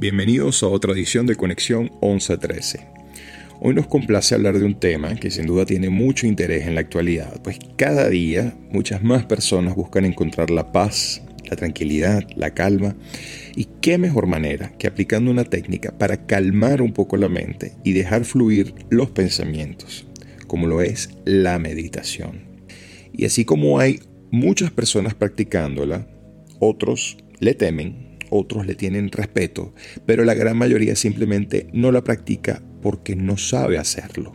Bienvenidos a otra edición de Conexión 1113. Hoy nos complace hablar de un tema que sin duda tiene mucho interés en la actualidad, pues cada día muchas más personas buscan encontrar la paz, la tranquilidad, la calma, y qué mejor manera que aplicando una técnica para calmar un poco la mente y dejar fluir los pensamientos, como lo es la meditación. Y así como hay muchas personas practicándola, otros le temen, otros le tienen respeto, pero la gran mayoría simplemente no la practica porque no sabe hacerlo.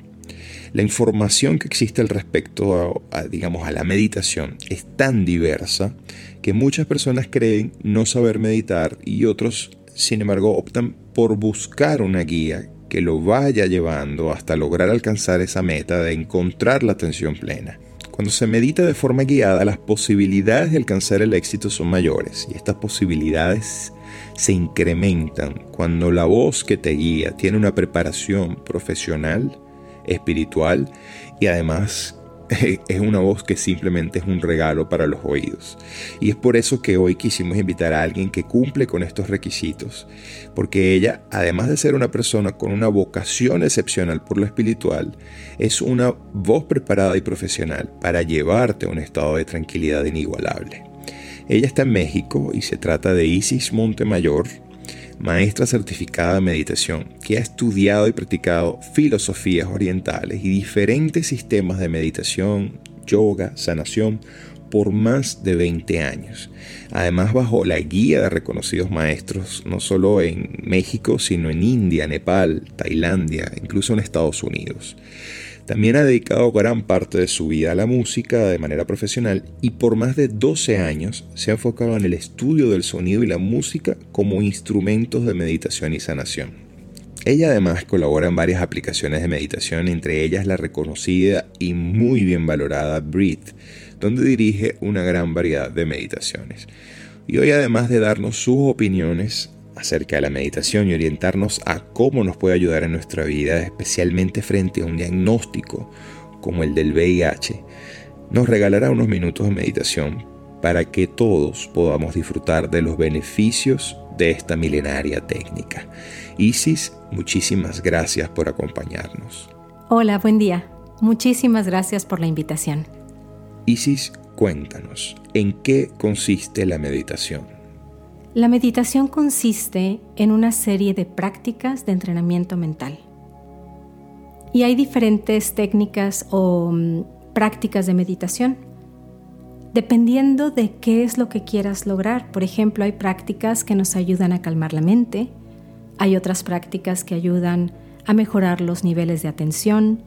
La información que existe al respecto a, digamos, a la meditación es tan diversa que muchas personas creen no saber meditar y otros, sin embargo, optan por buscar una guía que lo vaya llevando hasta lograr alcanzar esa meta de encontrar la atención plena. Cuando se medita de forma guiada, las posibilidades de alcanzar el éxito son mayores y estas posibilidades se incrementan. Cuando la voz que te guía tiene una preparación profesional, espiritual y además es una voz que simplemente es un regalo para los oídos. Y es por eso que hoy quisimos invitar a alguien que cumple con estos requisitos, porque ella, además de ser una persona con una vocación excepcional por lo espiritual, es una voz preparada y profesional para llevarte a un estado de tranquilidad inigualable. Ella está en México y se trata de Isis Montemayor, maestra certificada de meditación, que ha estudiado y practicado filosofías orientales y diferentes sistemas de meditación, yoga, sanación por más de 20 años. Además, bajo la guía de reconocidos maestros, no solo en México, sino en India, Nepal, Tailandia, incluso en Estados Unidos. También ha dedicado gran parte de su vida a la música de manera profesional y por más de 12 años se ha enfocado en el estudio del sonido y la música como instrumentos de meditación y sanación. Ella además colabora en varias aplicaciones de meditación, entre ellas la reconocida y muy bien valorada Breathe, donde dirige una gran variedad de meditaciones. Y hoy además de darnos sus opiniones acerca de la meditación y orientarnos a cómo nos puede ayudar en nuestra vida, especialmente frente a un diagnóstico como el del VIH, nos regalará unos minutos de meditación para que todos podamos disfrutar de los beneficios de esta milenaria técnica. Isis, muchísimas gracias por acompañarnos. Hola, buen día. Muchísimas gracias por la invitación. Isis, cuéntanos, ¿en qué consiste la meditación? La meditación consiste en una serie de prácticas de entrenamiento mental. Y hay diferentes técnicas o mm, prácticas de meditación. Dependiendo de qué es lo que quieras lograr. Por ejemplo, hay prácticas que nos ayudan a calmar la mente. Hay otras prácticas que ayudan a mejorar los niveles de atención.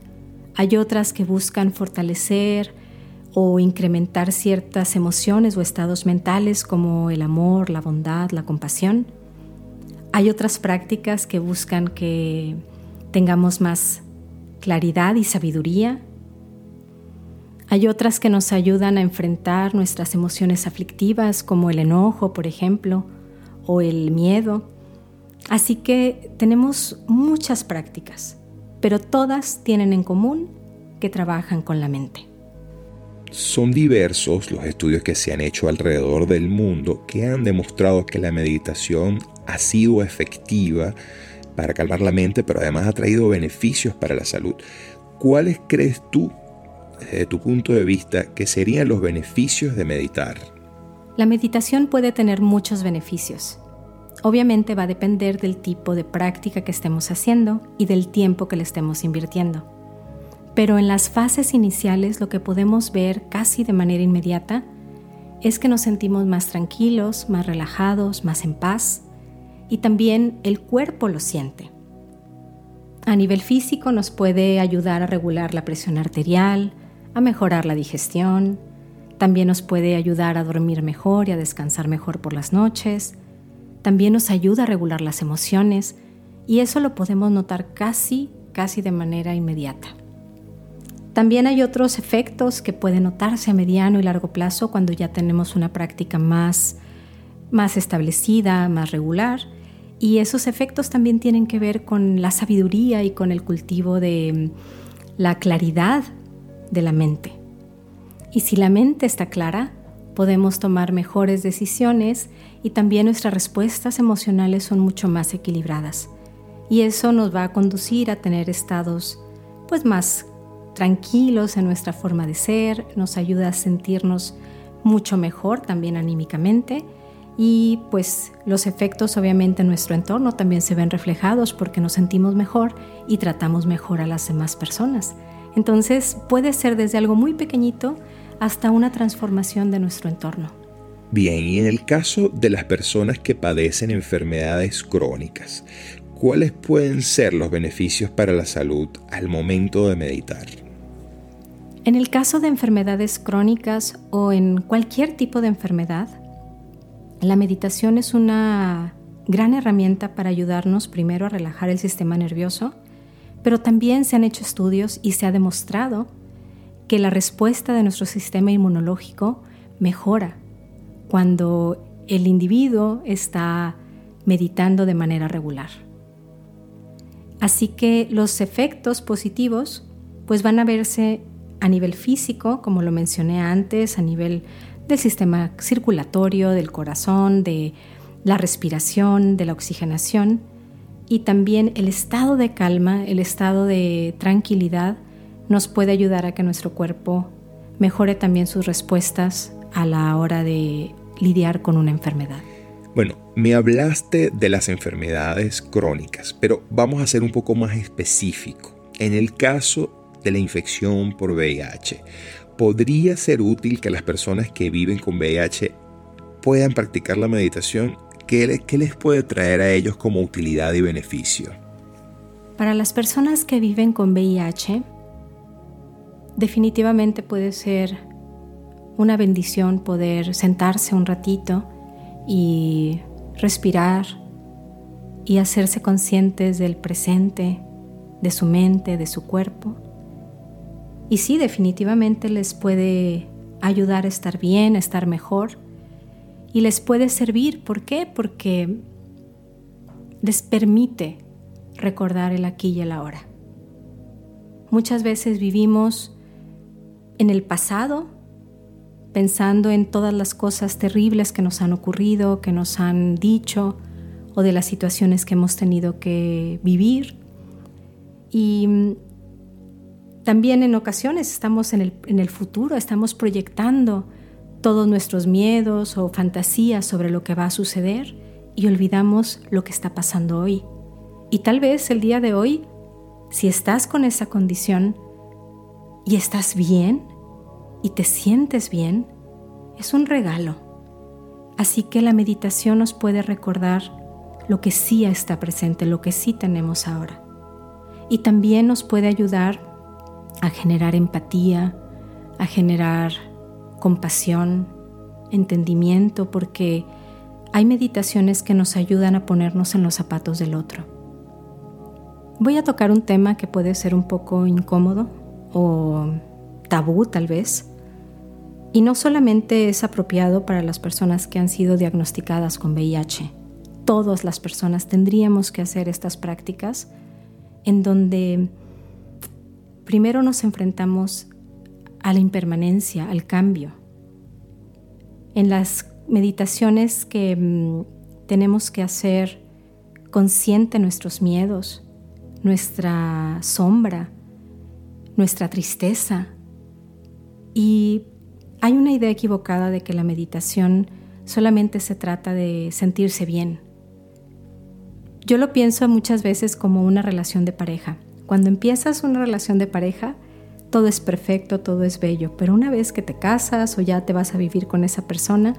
Hay otras que buscan fortalecer o incrementar ciertas emociones o estados mentales como el amor, la bondad, la compasión. Hay otras prácticas que buscan que tengamos más claridad y sabiduría. Hay otras que nos ayudan a enfrentar nuestras emociones aflictivas como el enojo, por ejemplo, o el miedo. Así que tenemos muchas prácticas, pero todas tienen en común que trabajan con la mente. Son diversos los estudios que se han hecho alrededor del mundo que han demostrado que la meditación ha sido efectiva para calmar la mente, pero además ha traído beneficios para la salud. ¿Cuáles crees tú, desde tu punto de vista, que serían los beneficios de meditar? La meditación puede tener muchos beneficios. Obviamente va a depender del tipo de práctica que estemos haciendo y del tiempo que le estemos invirtiendo. Pero en las fases iniciales lo que podemos ver casi de manera inmediata es que nos sentimos más tranquilos, más relajados, más en paz y también el cuerpo lo siente. A nivel físico nos puede ayudar a regular la presión arterial, a mejorar la digestión, también nos puede ayudar a dormir mejor y a descansar mejor por las noches, también nos ayuda a regular las emociones y eso lo podemos notar casi, casi de manera inmediata. También hay otros efectos que pueden notarse a mediano y largo plazo cuando ya tenemos una práctica más, más establecida, más regular. Y esos efectos también tienen que ver con la sabiduría y con el cultivo de mm, la claridad de la mente. Y si la mente está clara, podemos tomar mejores decisiones y también nuestras respuestas emocionales son mucho más equilibradas. Y eso nos va a conducir a tener estados pues más tranquilos en nuestra forma de ser, nos ayuda a sentirnos mucho mejor también anímicamente y pues los efectos obviamente en nuestro entorno también se ven reflejados porque nos sentimos mejor y tratamos mejor a las demás personas. Entonces puede ser desde algo muy pequeñito hasta una transformación de nuestro entorno. Bien, y en el caso de las personas que padecen enfermedades crónicas, ¿cuáles pueden ser los beneficios para la salud al momento de meditar? En el caso de enfermedades crónicas o en cualquier tipo de enfermedad, la meditación es una gran herramienta para ayudarnos primero a relajar el sistema nervioso, pero también se han hecho estudios y se ha demostrado que la respuesta de nuestro sistema inmunológico mejora cuando el individuo está meditando de manera regular. Así que los efectos positivos pues van a verse a nivel físico, como lo mencioné antes, a nivel del sistema circulatorio, del corazón, de la respiración, de la oxigenación y también el estado de calma, el estado de tranquilidad nos puede ayudar a que nuestro cuerpo mejore también sus respuestas a la hora de lidiar con una enfermedad. Bueno, me hablaste de las enfermedades crónicas, pero vamos a ser un poco más específico. En el caso de la infección por VIH, ¿podría ser útil que las personas que viven con VIH puedan practicar la meditación? ¿Qué, qué les puede traer a ellos como utilidad y beneficio? Para las personas que viven con VIH, definitivamente puede ser una bendición poder sentarse un ratito y respirar y hacerse conscientes del presente, de su mente, de su cuerpo. Y sí, definitivamente les puede ayudar a estar bien, a estar mejor. Y les puede servir. ¿Por qué? Porque les permite recordar el aquí y el ahora. Muchas veces vivimos en el pasado, pensando en todas las cosas terribles que nos han ocurrido, que nos han dicho, o de las situaciones que hemos tenido que vivir. Y también en ocasiones estamos en el, en el futuro, estamos proyectando todos nuestros miedos o fantasías sobre lo que va a suceder y olvidamos lo que está pasando hoy. Y tal vez el día de hoy, si estás con esa condición, y estás bien y te sientes bien, es un regalo. Así que la meditación nos puede recordar lo que sí está presente, lo que sí tenemos ahora. Y también nos puede ayudar a generar empatía, a generar compasión, entendimiento, porque hay meditaciones que nos ayudan a ponernos en los zapatos del otro. Voy a tocar un tema que puede ser un poco incómodo o tabú tal vez. Y no solamente es apropiado para las personas que han sido diagnosticadas con VIH. Todas las personas tendríamos que hacer estas prácticas en donde primero nos enfrentamos a la impermanencia, al cambio. En las meditaciones que mm, tenemos que hacer consciente nuestros miedos, nuestra sombra, nuestra tristeza. Y hay una idea equivocada de que la meditación solamente se trata de sentirse bien. Yo lo pienso muchas veces como una relación de pareja. Cuando empiezas una relación de pareja, todo es perfecto, todo es bello, pero una vez que te casas o ya te vas a vivir con esa persona,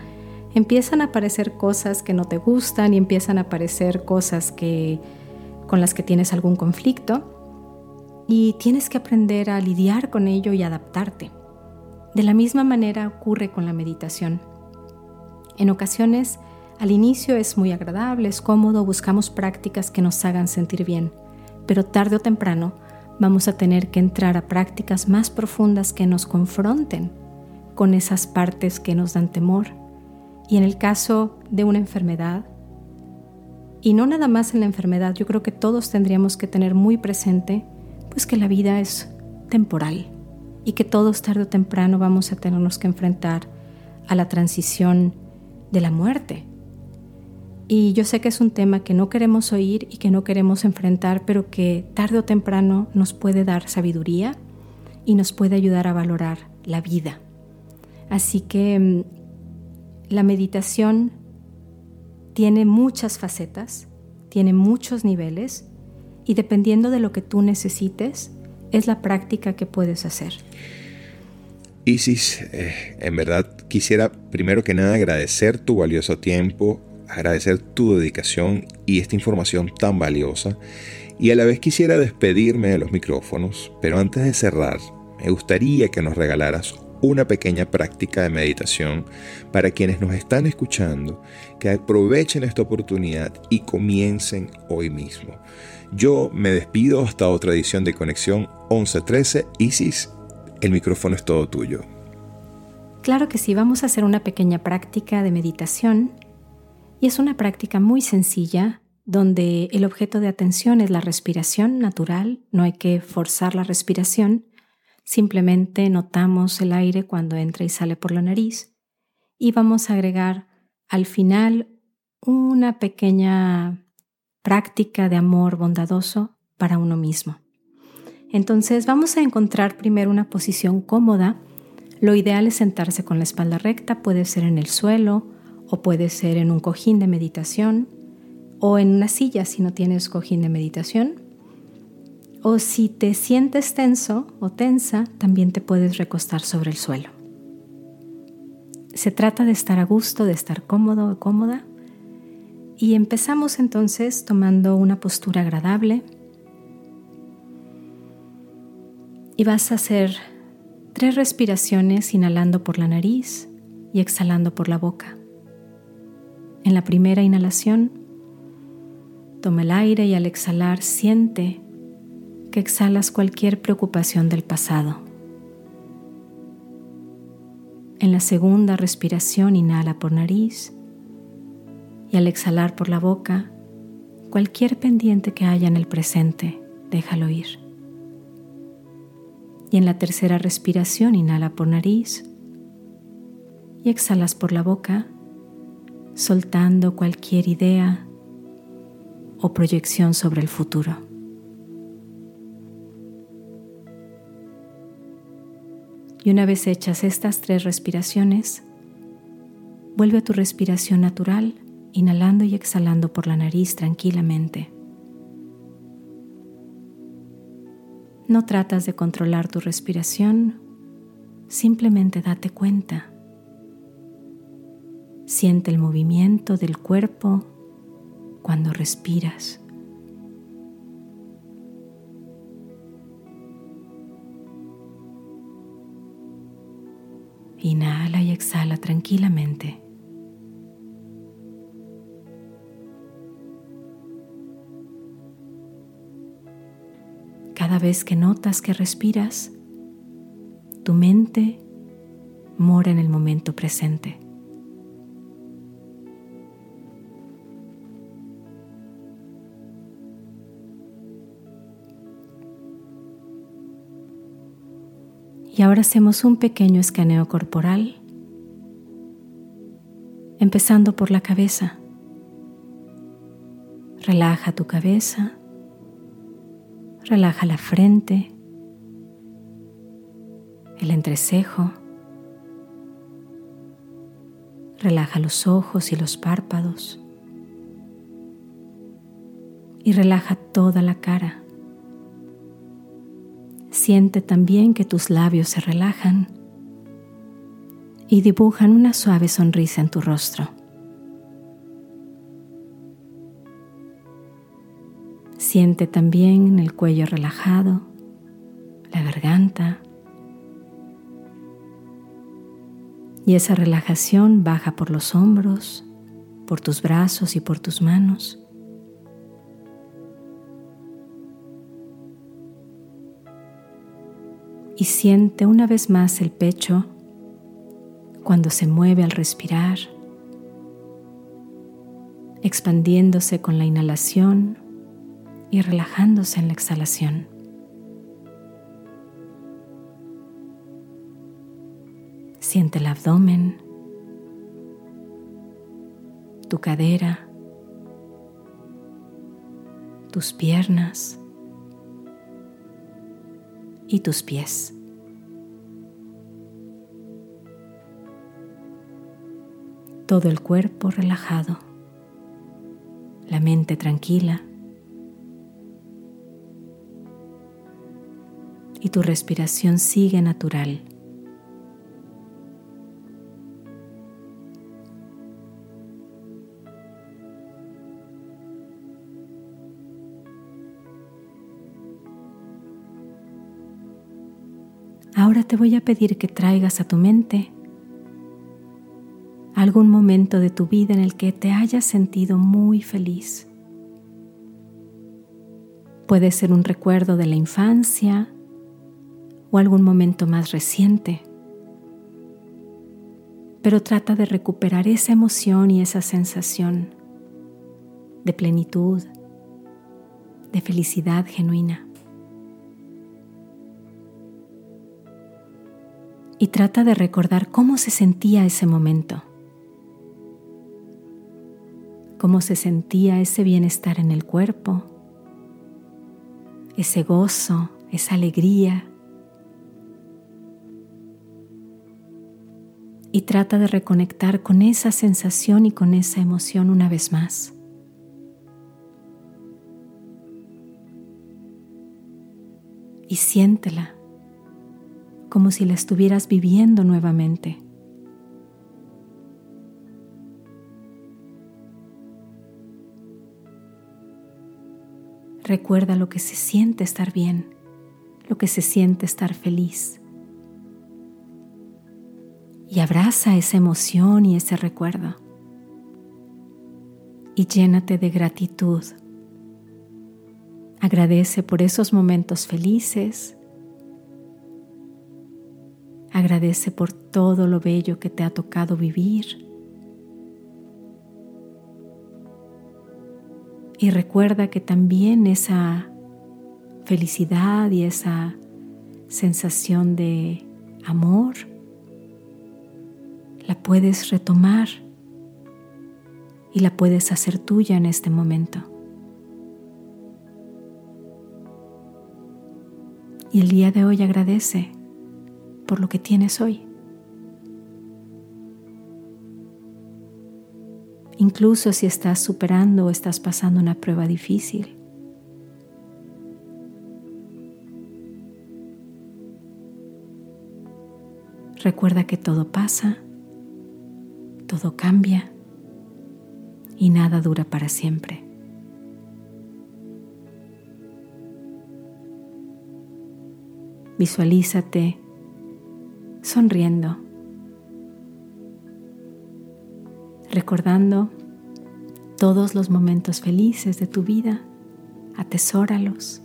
empiezan a aparecer cosas que no te gustan y empiezan a aparecer cosas que con las que tienes algún conflicto y tienes que aprender a lidiar con ello y adaptarte. De la misma manera ocurre con la meditación. En ocasiones, al inicio es muy agradable, es cómodo, buscamos prácticas que nos hagan sentir bien, pero tarde o temprano vamos a tener que entrar a prácticas más profundas que nos confronten con esas partes que nos dan temor. Y en el caso de una enfermedad, y no nada más en la enfermedad, yo creo que todos tendríamos que tener muy presente pues que la vida es temporal y que todos tarde o temprano vamos a tenernos que enfrentar a la transición de la muerte. Y yo sé que es un tema que no queremos oír y que no queremos enfrentar, pero que tarde o temprano nos puede dar sabiduría y nos puede ayudar a valorar la vida. Así que mm, la meditación tiene muchas facetas, tiene muchos niveles y dependiendo de lo que tú necesites, es la práctica que puedes hacer. Isis, eh, en verdad quisiera primero que nada agradecer tu valioso tiempo, agradecer tu dedicación y esta información tan valiosa. Y a la vez quisiera despedirme de los micrófonos, pero antes de cerrar, me gustaría que nos regalaras una pequeña práctica de meditación para quienes nos están escuchando, que aprovechen esta oportunidad y comiencen hoy mismo. Yo me despido hasta otra edición de Conexión 1113. Isis, el micrófono es todo tuyo. Claro que sí, vamos a hacer una pequeña práctica de meditación y es una práctica muy sencilla donde el objeto de atención es la respiración natural, no hay que forzar la respiración, simplemente notamos el aire cuando entra y sale por la nariz y vamos a agregar al final una pequeña práctica de amor bondadoso para uno mismo. Entonces vamos a encontrar primero una posición cómoda. Lo ideal es sentarse con la espalda recta, puede ser en el suelo o puede ser en un cojín de meditación o en una silla si no tienes cojín de meditación. O si te sientes tenso o tensa, también te puedes recostar sobre el suelo. Se trata de estar a gusto, de estar cómodo o cómoda. Y empezamos entonces tomando una postura agradable Y vas a hacer tres respiraciones inhalando por la nariz y exhalando por la boca. En la primera inhalación, toma el aire y al exhalar siente que exhalas cualquier preocupación del pasado. En la segunda respiración inhala por nariz y al exhalar por la boca, cualquier pendiente que haya en el presente, déjalo ir. Y en la tercera respiración inhala por nariz y exhalas por la boca, soltando cualquier idea o proyección sobre el futuro. Y una vez hechas estas tres respiraciones, vuelve a tu respiración natural, inhalando y exhalando por la nariz tranquilamente. No tratas de controlar tu respiración, simplemente date cuenta. Siente el movimiento del cuerpo cuando respiras. Inhala y exhala tranquilamente. Cada vez que notas que respiras, tu mente mora en el momento presente. Y ahora hacemos un pequeño escaneo corporal, empezando por la cabeza. Relaja tu cabeza Relaja la frente, el entrecejo. Relaja los ojos y los párpados. Y relaja toda la cara. Siente también que tus labios se relajan y dibujan una suave sonrisa en tu rostro. Siente también el cuello relajado, la garganta. Y esa relajación baja por los hombros, por tus brazos y por tus manos. Y siente una vez más el pecho cuando se mueve al respirar, expandiéndose con la inhalación y relajándose en la exhalación. Siente el abdomen, tu cadera, tus piernas y tus pies. Todo el cuerpo relajado, la mente tranquila y tu respiración sigue natural. Te voy a pedir que traigas a tu mente algún momento de tu vida en el que te hayas sentido muy feliz. Puede ser un recuerdo de la infancia o algún momento más reciente. Pero trata de recuperar esa emoción y esa sensación de plenitud, de felicidad genuina. Y trata de recordar cómo se sentía ese momento, cómo se sentía ese bienestar en el cuerpo, ese gozo, esa alegría, y trata de reconectar con esa sensación y con esa emoción una vez más. Y siéntela como si la estuvieras viviendo nuevamente. Recuerda lo que se siente estar bien, lo que se siente estar feliz y abraza esa emoción y ese recuerdo. Y llénate de gratitud. Agradece por esos momentos felices. Agradece por todo lo bello que te ha tocado vivir. Y recuerda que también esa felicidad y esa sensación de amor la puedes retomar y la puedes hacer tuya en este momento. Y el día de hoy agradece por lo que tienes hoy. Incluso si estás superando o estás pasando una prueba difícil. Recuerda que todo pasa todo cambia y nada dura para siempre. Visualízate sonriendo, recordando todos los momentos felices de tu vida, atesóralos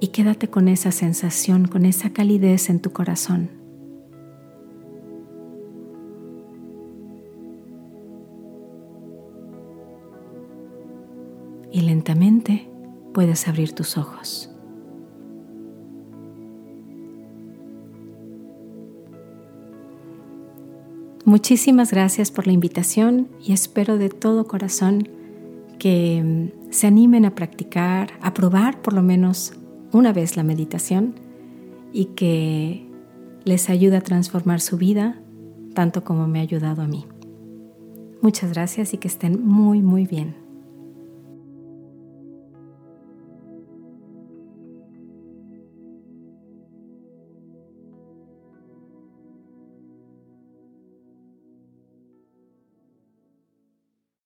y quédate con esa sensación, con esa calidez en tu corazón. y lentamente puedes abrir tus ojos. Muchísimas gracias por la invitación y espero de todo corazón que mm, se animen a practicar, a probar por lo menos una vez la meditación y que les ayude a transformar su vida tanto como me ha ayudado a mí. Muchas gracias y que estén muy, muy bien.